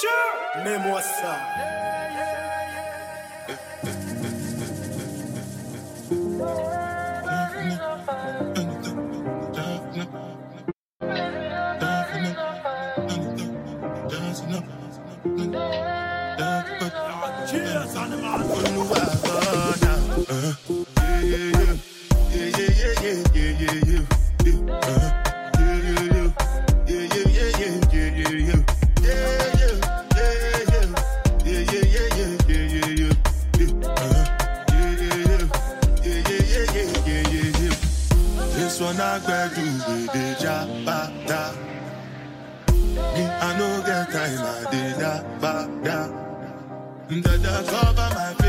Sure. Mais moi ça. Dada, cover my face.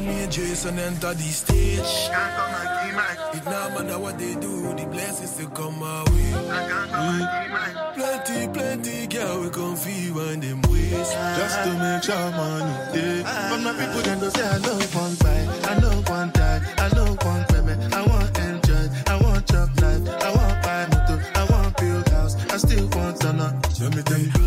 When me and Jason enter the stage, it now matter what they do, the blessings still come my way. I can't stop my Mm. Plenty, plenty girl we come feel when them ways. Just to make sure money day. From my people them go say I no one buy, I no one die, I no one payment. I want enjoy, I want chop life, I want buy motor, I want build house, I still want to know. Let me tell you.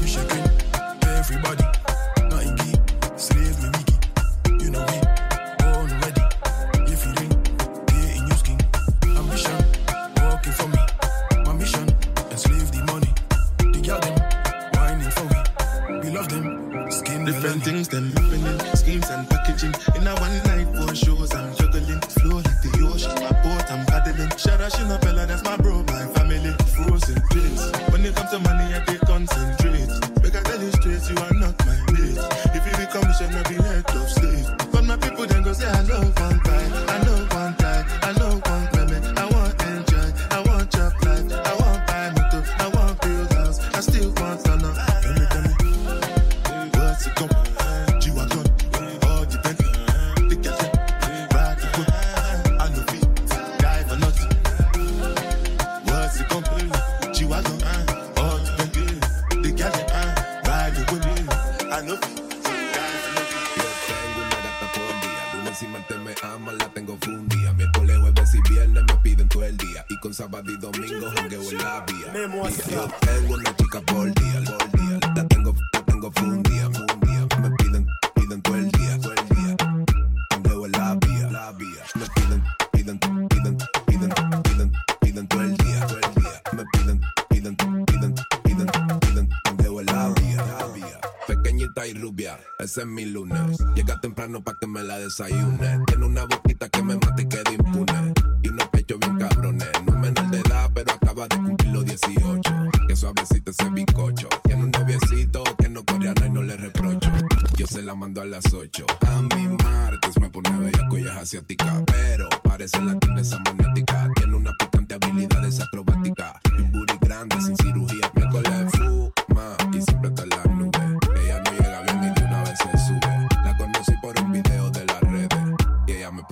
esa es mi lunes. Llega temprano pa' que me la desayune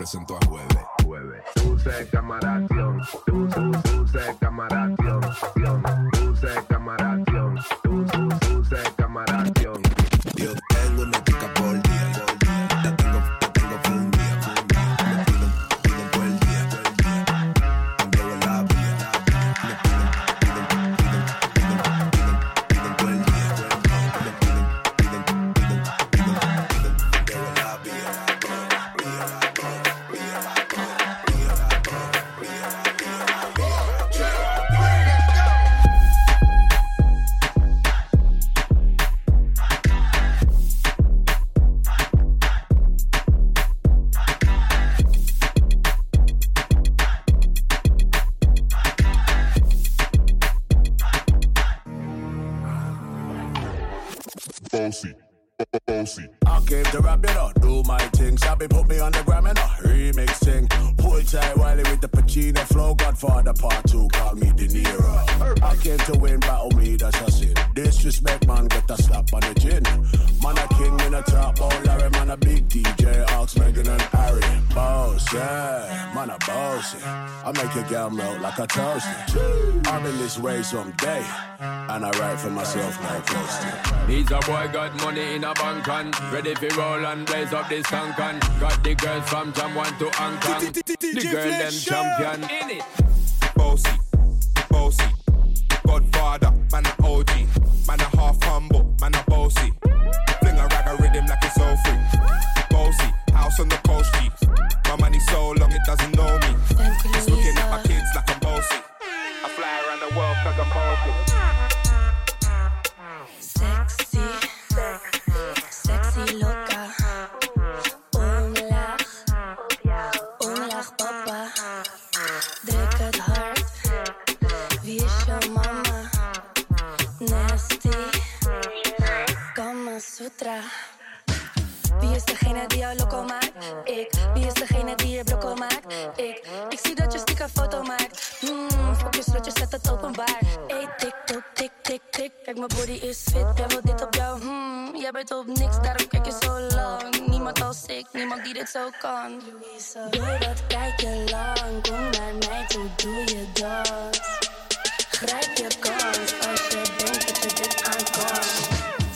presentó a Jueves. Jueves. Yeah, man, I bossy. I make a gal melt like a toaster. I'm in this race all day, and I write for myself like coaster. Needs a boy got money in a bank and ready for roll and blaze up this tank and got the girls from Jam One to Hong Kong. The girl them champion. In it, bossy, bossy, Godfather, man a OG, man a half humble, man a bossy. Fling a rag a rhythm like it's so free. Bossy, house on the coast, G. My money so long it doesn't know me. It's looking at my kids like I'm bossy. I fly around the world cause I'm bossy. niks, daarom kijk je zo lang. Niemand als ik, niemand die dit zo kan. Doe dat, kijk je lang. Kom naar mij toe, doe je dat. Grijp je kans als je denkt dat je dit aan kan.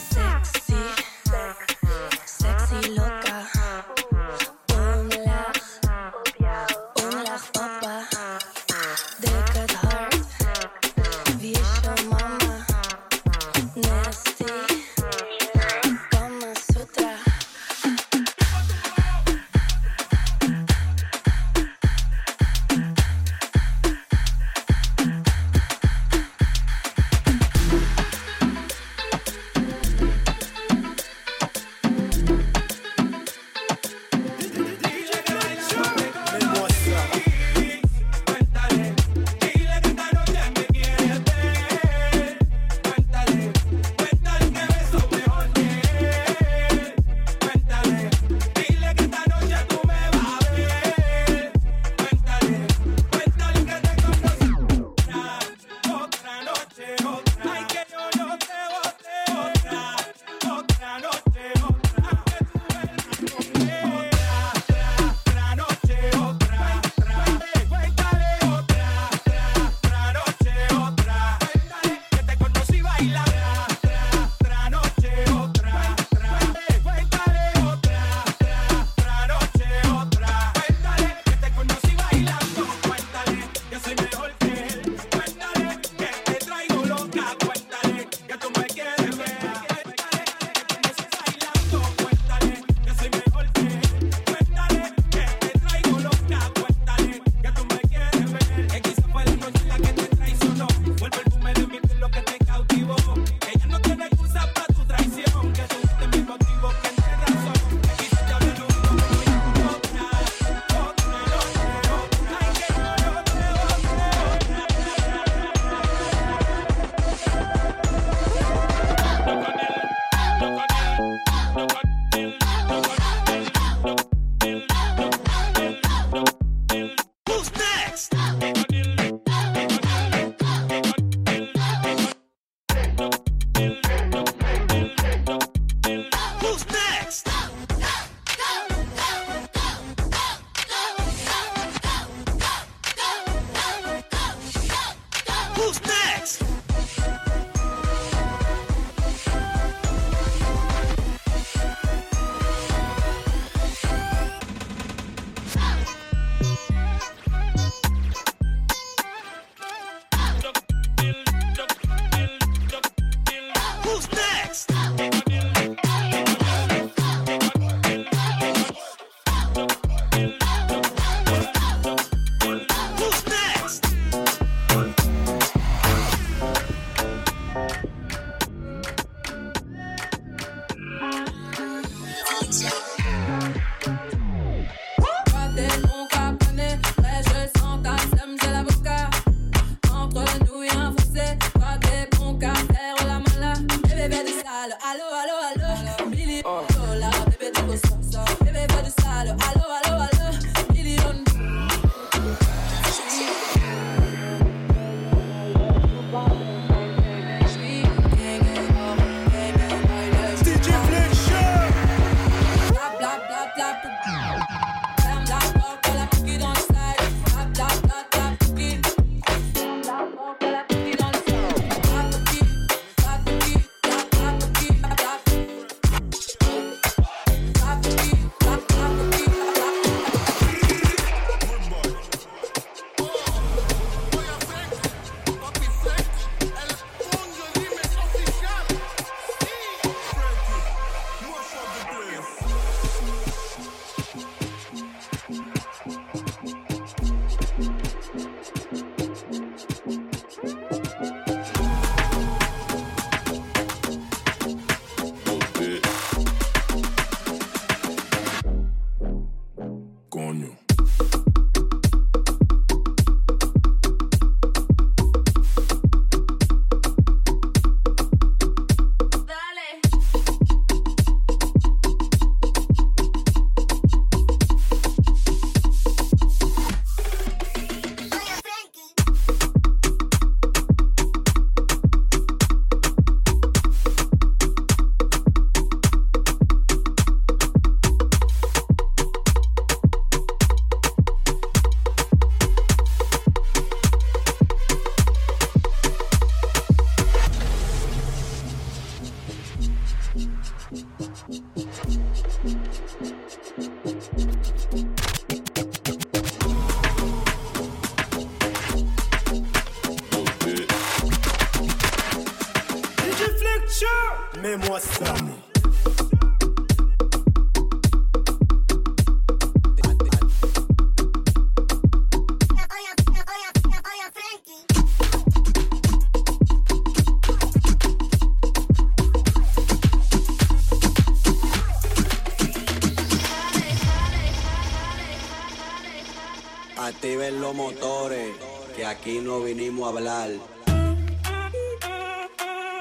aquí no vinimos a hablar.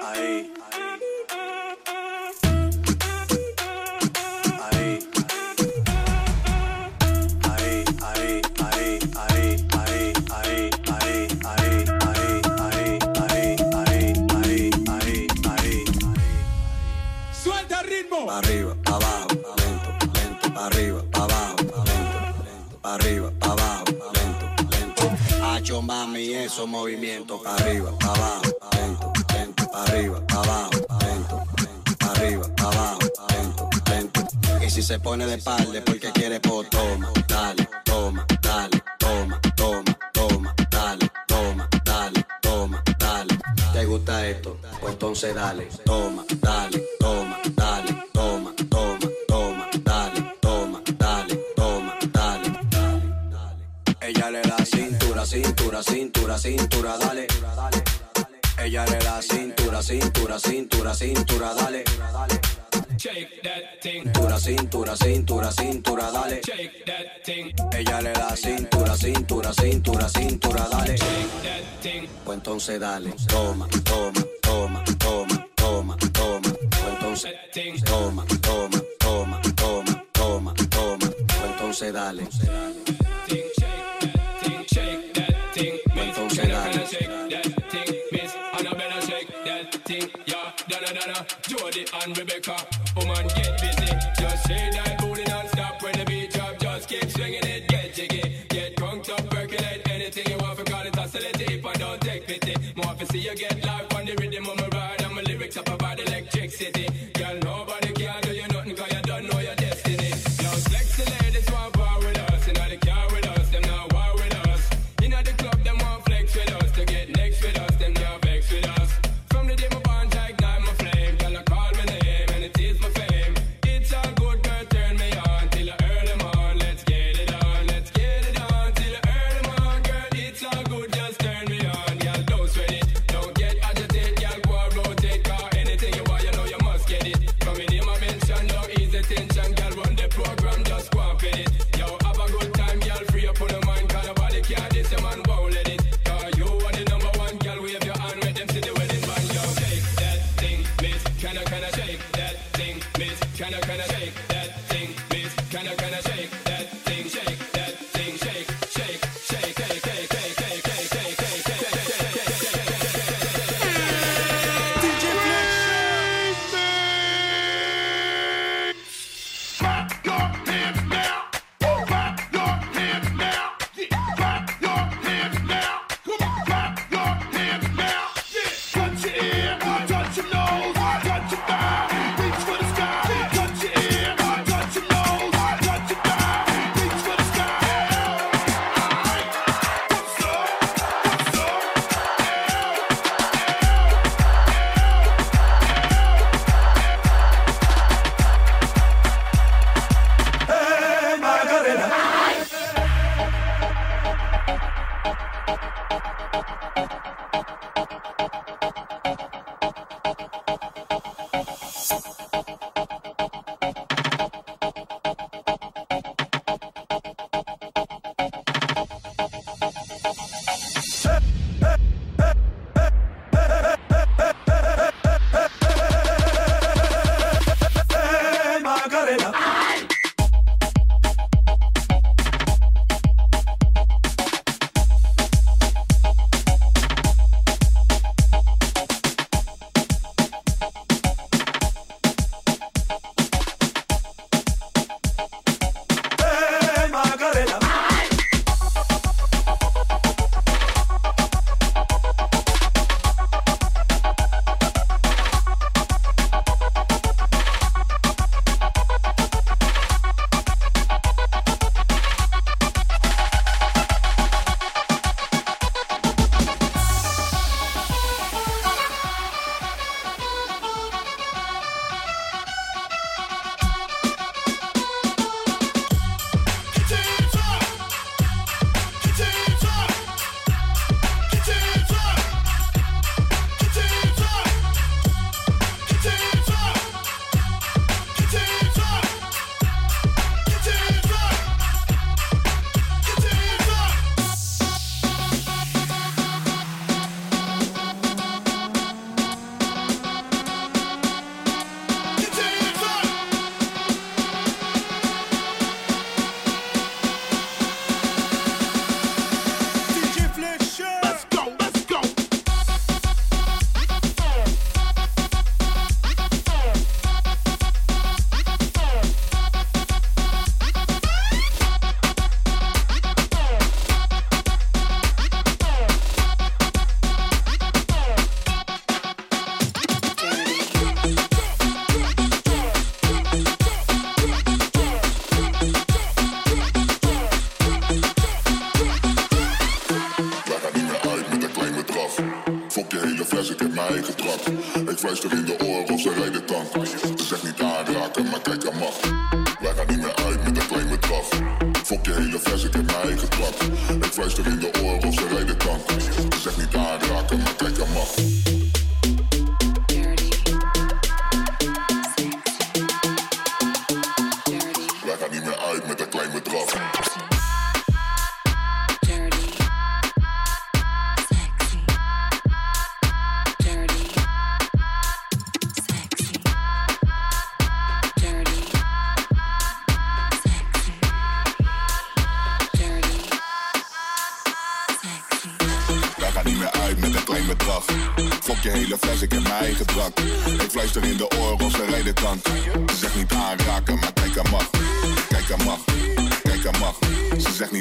Ahí. Arriba, abajo, lento, lento, arriba, abajo, lento, lento, arriba, abajo. Cacho mami, esos movimientos arriba, para abajo, lento, lento, arriba, abajo, lento, arriba, abajo, lento, lento. Y si se pone de espalda porque quiere por toma, dale, toma, dale, toma, toma, toma, dale, toma, dale, toma, dale. ¿Te gusta esto? Pues entonces dale, toma, dale. cintura, cintura, cintura, dale. Ella le da cintura, cintura, cintura, cintura, dale. Cintura, cintura, cintura, cintura, dale. Ella le da cintura, cintura, cintura, cintura, dale. Shake entonces dale, toma, toma, toma, toma, toma, toma. Pues entonces toma, toma, toma, toma, toma, toma. Pues entonces dale. thing, miss Annabella shake that thing, miss Annabella shake that thing, yeah, Donna Donna, Jody and Rebecca, woman get busy, just say that.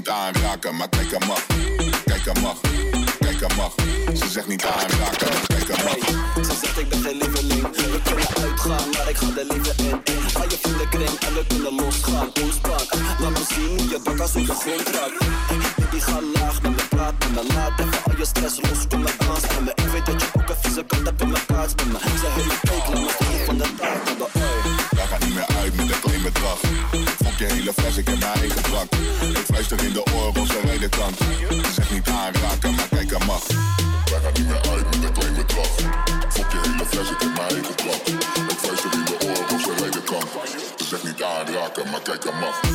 Niet aanraken, maar kijk aan mag. Kijk aan mag, kijk aan mag. Ze zegt niet aanraken, maar kijk aan mag. Ze zegt ik ben geen lieveling. We kunnen uitgaan, maar ik ga er liever in. Ga je vriendenkring en we kunnen losgaan. Ontspan, laat me zien hoe je bak als op de grond raakt Baby ga laag met me, praat met me Laat. Even al je stress los, kom maar dans me. Ik weet dat je ook een vieze kant hebt in mijn kaart me Ze heeft fake, laat me van de taart de uit met een klein bedrag. Fok je hele fles, ik heb mijn eigen drank. Ik fluister in de oren of ze rijden kan. Ze zegt niet aanraken, maar kijk aan mag. Wij gaan niet meer uit met een klein bedrag. Fok je hele fles, ik heb mijn eigen drank. Ik fluister in de oren of ze rijden kan. Ze zegt niet aanraken, maar kijk aan mag.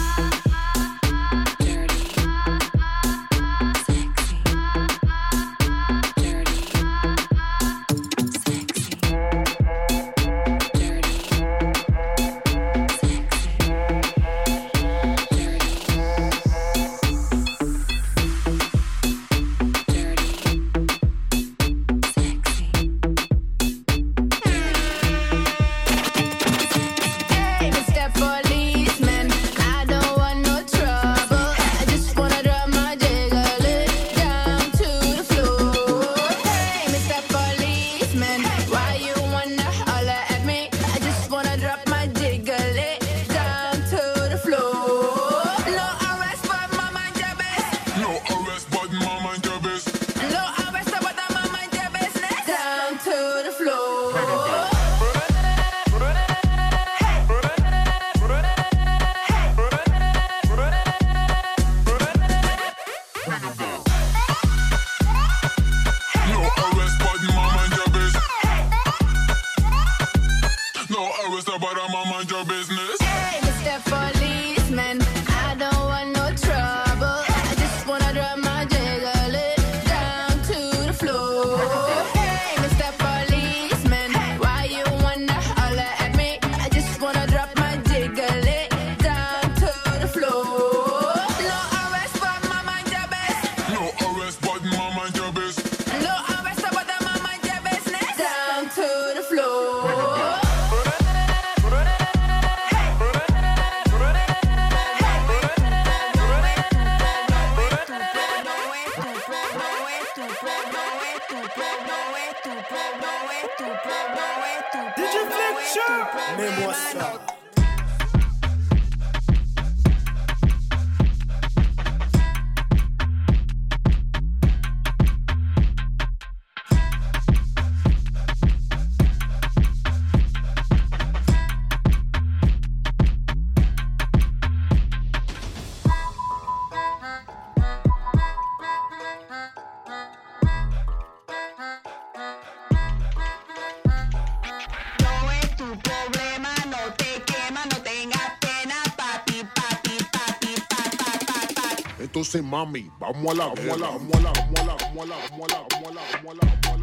Did you flip shirt? simami. Vamos a la, vamos a la, vamos a la, vamos la, la, la, la, la.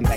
freaking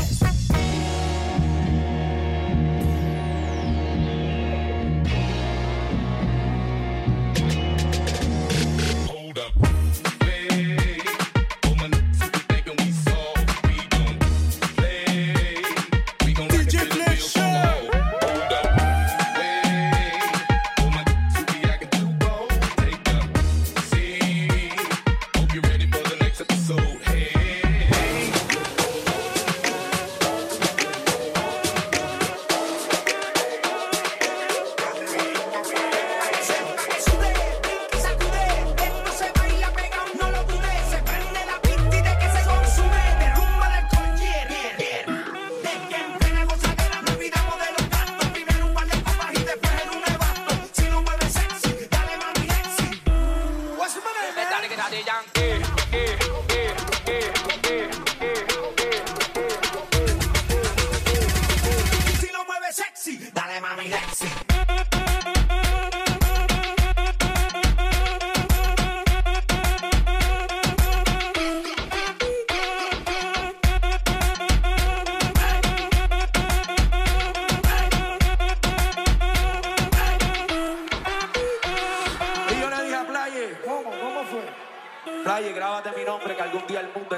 Yeah.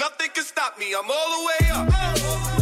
Nothing can stop me. I'm all the way up.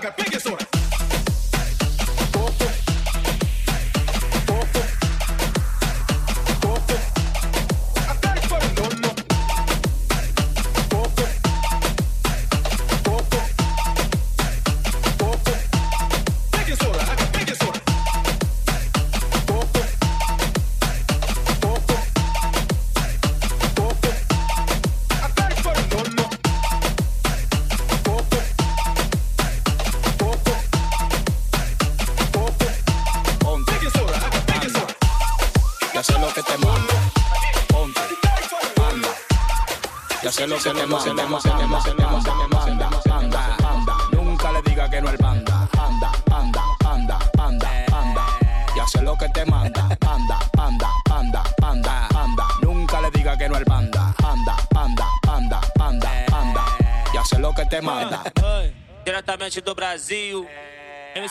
Got baking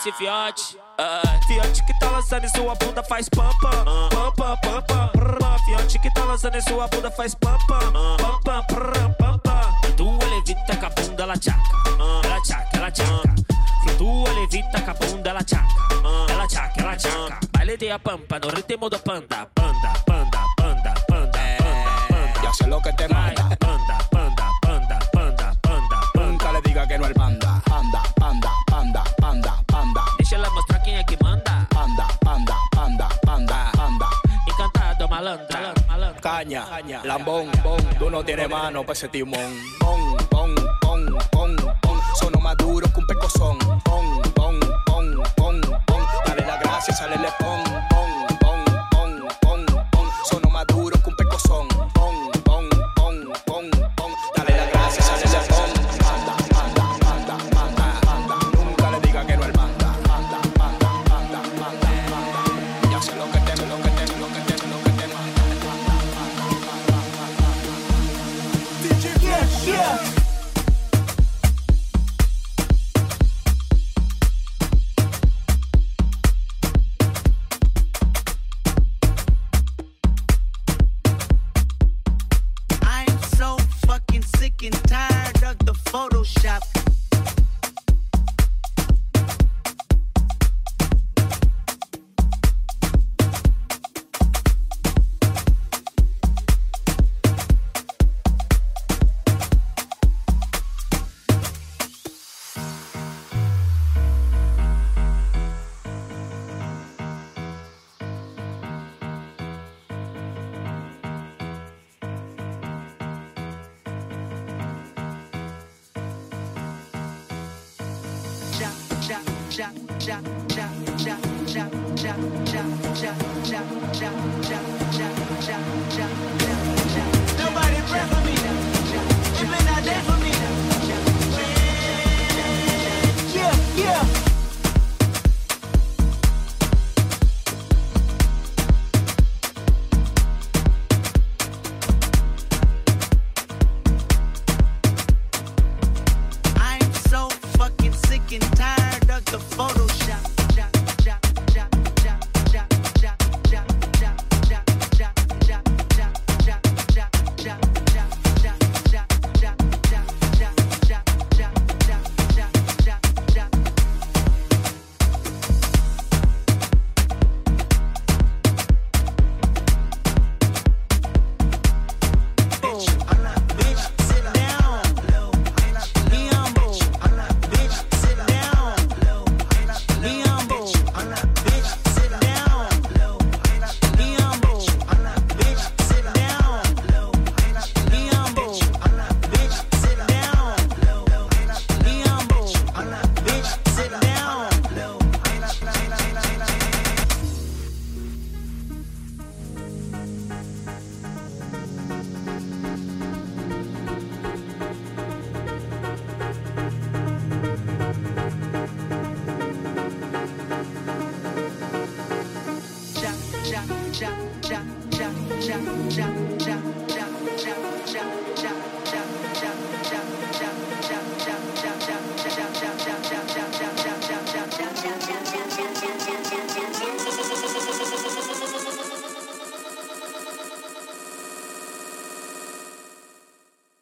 MC Fiote. Ah, Fiote que tá lançando em sua bunda faz pam pam. Pam pam pam pam. prrr. Fiote que tá lançando em sua bunda faz pam pam. Pam pam prrr, pam pam. Flutua, levita com a bunda, ela tchaca. Ela tchaca, ela tchaca. Flutua, levita com a bunda, ela tchaca. Ela tchaca, ela tchaca. Baile de a pampa no ritmo do. Panda, panda, panda, Caña, lambón, bon, tú no tienes mano pa' ese timón. Pon, pon, pon, pon, pon. Sono más duro que un pecozón. Pon, pon, pon, pon, pon. Dale la gracia, sale le sick and tired of the Photoshop.